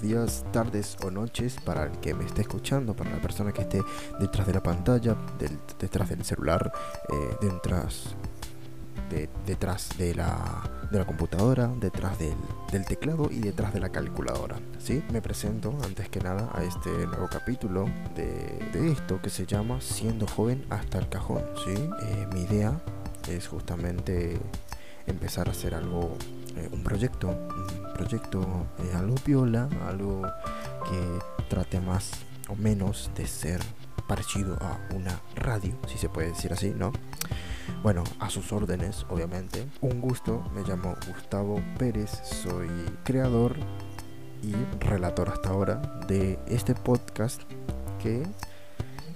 días, tardes o noches para el que me esté escuchando, para la persona que esté detrás de la pantalla, detrás del celular, eh, detrás, de, detrás de la, de la computadora, detrás del, teclado y detrás de la calculadora. ¿sí? Me presento antes que nada a este nuevo capítulo de, esto que se llama Siendo joven hasta el cajón. ¿sí? Eh, mi idea es justamente empezar a hacer algo, eh, un proyecto, un proyecto, eh, algo piola, algo que trate más o menos de ser parecido a una radio, si se puede decir así, ¿no? Bueno, a sus órdenes, obviamente. Un gusto, me llamo Gustavo Pérez, soy creador y relator hasta ahora de este podcast que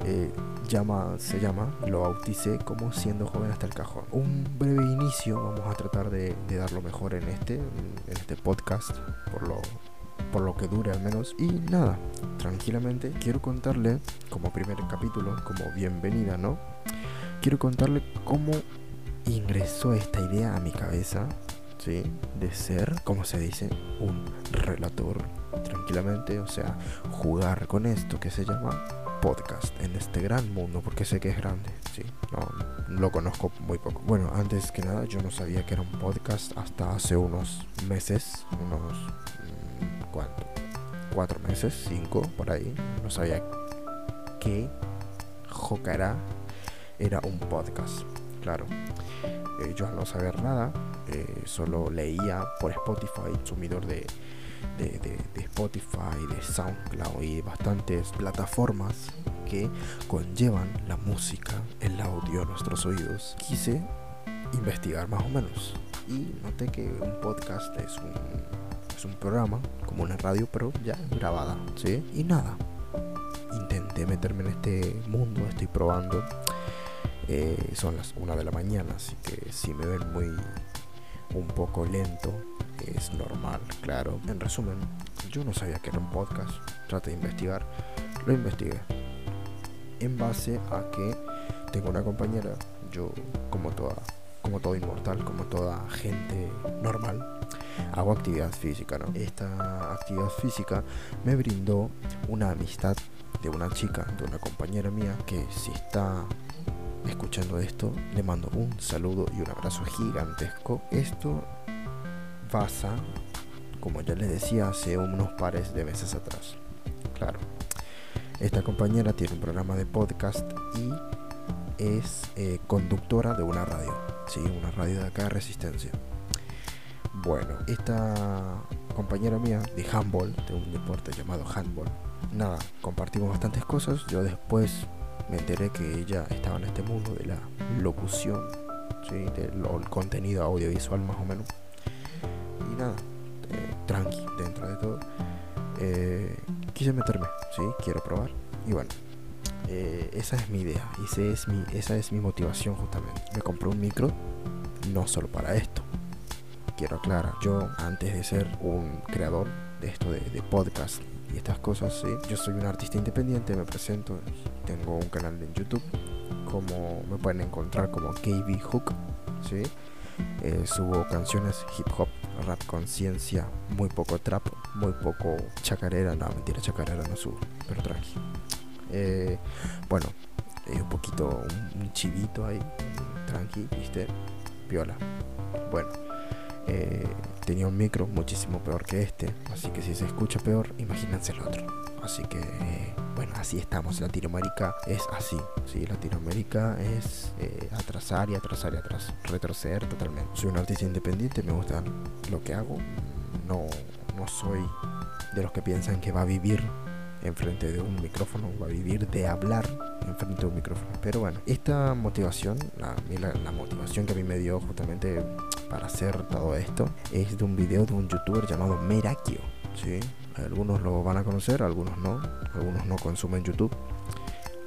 eh, llama, se llama, lo bauticé como siendo joven hasta el cajón. Un breve inicio, vamos a tratar de, dar lo mejor en este, en este podcast, por lo, por lo que dure al menos. Y nada, tranquilamente quiero contarle como primer capítulo, como bienvenida, ¿no? Quiero contarle cómo ingresó esta idea a mi cabeza, ¿sí? De ser, como se dice, un relator, tranquilamente, o sea, jugar con esto que se llama podcast en este gran mundo, porque sé que es grande, sí, no, lo conozco muy poco. Bueno, antes que nada, yo no sabía que era un podcast hasta hace unos meses, unos, mm, ¿cuánto? Cuatro meses, cinco, por ahí. No sabía que Jocará era un podcast, claro. Eh, yo al no saber nada, eh, solo leía por Spotify, sumidor de de, Spotify, de SoundCloud y bastantes plataformas que conllevan la música, el audio a nuestros oídos, quise investigar más o menos y noté que un podcast es un, es un programa como una radio pero ya grabada, ¿sí? Y nada, intenté meterme en este mundo, estoy probando. Eh, son las una de la mañana, así que si me ven muy un poco lento, es normal, claro. En resumen, yo no sabía que era un podcast, traté de investigar, lo investigué. En base a que tengo una compañera, yo como toda, como todo inmortal, como toda gente normal, hago actividad física, ¿no? Esta actividad física me brindó una amistad de una chica, de una compañera mía, que si está escuchando esto, le mando un saludo y un abrazo gigantesco. Esto pasa, como ya les decía, hace unos pares de meses atrás. Claro, esta compañera tiene un programa de podcast y es eh, conductora de una radio, sí, una radio de acá Resistencia. Bueno, esta compañera mía de handball, de un deporte llamado handball, nada, compartimos bastantes cosas. Yo después me enteré que ella estaba en este mundo de la locución, ¿sí? del contenido audiovisual más o menos nada, eh, tranqui dentro de todo. Eh, quise meterme, sí, quiero probar. Y bueno, eh, esa es mi idea, ese es mi, esa es mi motivación justamente. Me compré un micro, no solo para esto. Quiero aclarar, yo antes de ser un creador de esto de, podcast y estas cosas, ¿sí? yo soy un artista independiente, me presento, tengo un canal en YouTube, como me pueden encontrar como KB Hook, ¿sí? subo canciones hip hop rap conciencia, muy poco trap, muy poco chacarera, no, mentira, chacarera no subo, pero tranqui. Eh, bueno, eh, un poquito, un, chivito ahí, tranqui, viste, piola. Bueno, eh, tenía un micro muchísimo peor que este, así que si se escucha peor, imagínense el otro. Así que, bueno, así estamos. Latinoamérica es así, ¿sí? Latinoamérica es atrasar y atrasar y atrás, retroceder totalmente. Soy un artista independiente, me gusta lo que hago. No, no soy de los que piensan que va a vivir enfrente de un micrófono, va a vivir de hablar enfrente de un micrófono. Pero bueno, esta motivación, la, la, motivación que a mí me dio justamente para hacer todo esto, es de un video de un youtuber llamado Merakio. ¿sí? Algunos lo van a conocer, algunos no. Algunos no consumen YouTube.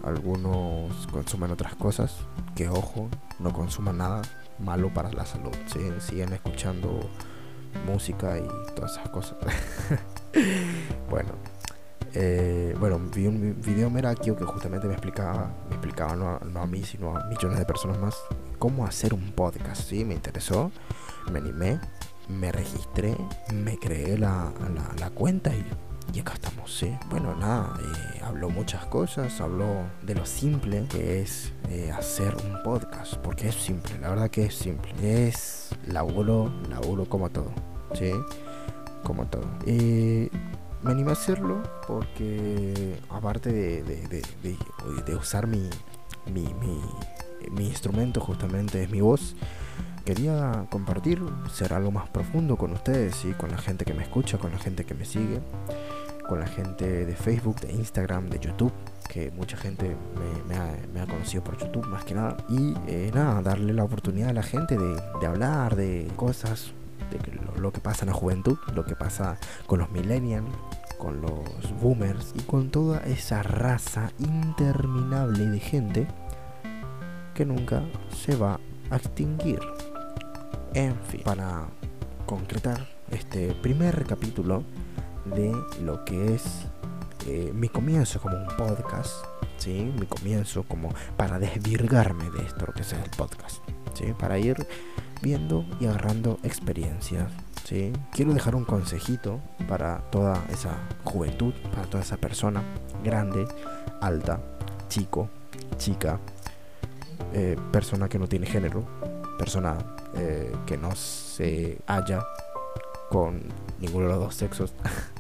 Algunos consumen otras cosas. Que ojo, no consuman nada malo para la salud. Siguen escuchando música y todas esas cosas. bueno, eh, bueno, vi un video Merakio que justamente me explicaba, me explicaba no, a mí, sino a millones de personas más, cómo hacer un podcast. Sí, me interesó, me animé, me registré, me creé la, la, cuenta y Y acá estamos, ¿sí? Bueno, nada, eh, habló muchas cosas, habló de lo simple que es eh, hacer un podcast, porque es simple, la verdad que es simple. Es laburo, laburo como todo, ¿sí? Como todo. Eh, me animé a hacerlo porque aparte de, de, de, de usar mi, mi, mi, instrumento justamente es mi voz, quería compartir, ser algo más profundo con ustedes y con la gente que me escucha, con la gente que me sigue, con la gente de Facebook, de Instagram, de YouTube, que mucha gente me, ha, conocido por YouTube más que nada. Y eh, nada, darle la oportunidad a la gente de, hablar de cosas, de lo, que pasa en la juventud, lo que pasa con los millennials, con los boomers y con toda esa raza interminable de gente que nunca se va a extinguir. En fin, para concretar este primer capítulo de lo que es eh, mi comienzo como un podcast, ¿sí? mi comienzo como para desvirgarme de esto, lo que es el podcast, ¿sí? para ir viendo y agarrando experiencias. ¿sí? Quiero dejar un consejito para toda esa juventud, para toda esa persona grande, alta, chico, chica, eh, persona que no tiene género, persona eh, que no se halla con ninguno de los dos sexos.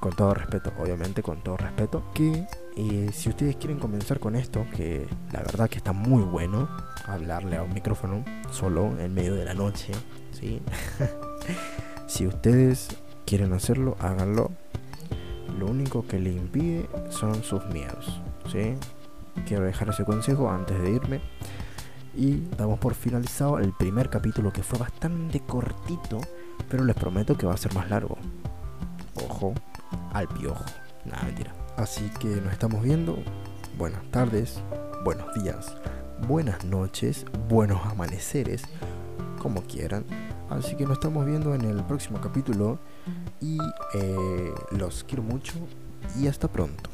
con todo respeto, obviamente, con todo respeto. Que eh, si ustedes quieren comenzar con esto, que la verdad que está muy bueno hablarle a un micrófono solo en medio de la noche, ¿sí? si ustedes quieren hacerlo, háganlo. Lo único que le impide son sus miedos, ¿sí? Quiero dejar ese consejo antes de irme. Y damos por finalizado el primer capítulo que fue bastante cortito, pero les prometo que va a ser más largo. Al piojo. Nada, mentira. Así que nos estamos viendo. Buenas tardes, buenos días, buenas noches, buenos amaneceres, como quieran. Así que nos estamos viendo en el próximo capítulo y eh, los quiero mucho y hasta pronto.